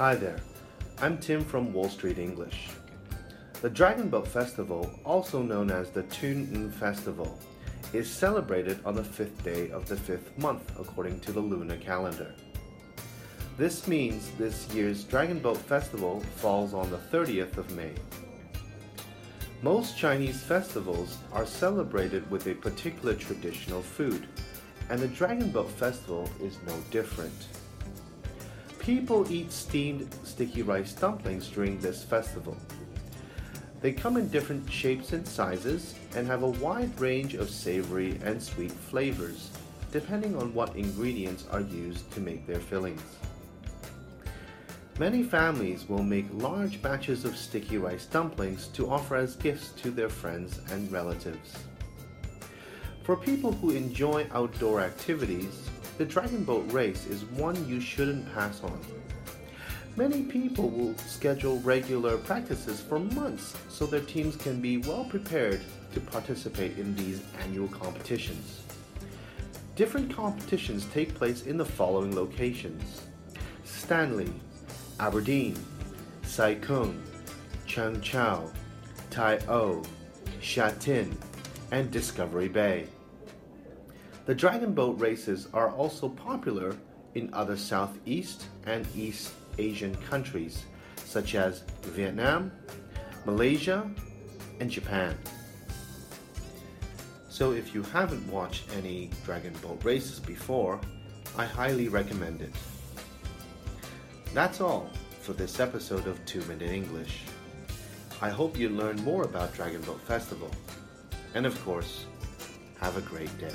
Hi there, I'm Tim from Wall Street English. The Dragon Boat Festival, also known as the Tuen Ng Festival, is celebrated on the fifth day of the fifth month according to the lunar calendar. This means this year's Dragon Boat Festival falls on the 30th of May. Most Chinese festivals are celebrated with a particular traditional food, and the Dragon Boat Festival is no different. People eat steamed sticky rice dumplings during this festival. They come in different shapes and sizes and have a wide range of savory and sweet flavors, depending on what ingredients are used to make their fillings. Many families will make large batches of sticky rice dumplings to offer as gifts to their friends and relatives. For people who enjoy outdoor activities, the Dragon Boat Race is one you shouldn't pass on. Many people will schedule regular practices for months so their teams can be well prepared to participate in these annual competitions. Different competitions take place in the following locations Stanley, Aberdeen, Sai Kung, Cheung Chau, Tai O, Sha Tin, and Discovery Bay. The dragon boat races are also popular in other Southeast and East Asian countries such as Vietnam, Malaysia, and Japan. So if you haven't watched any dragon boat races before, I highly recommend it. That's all for this episode of 2 Minute English. I hope you learn more about Dragon Boat Festival. And of course, have a great day.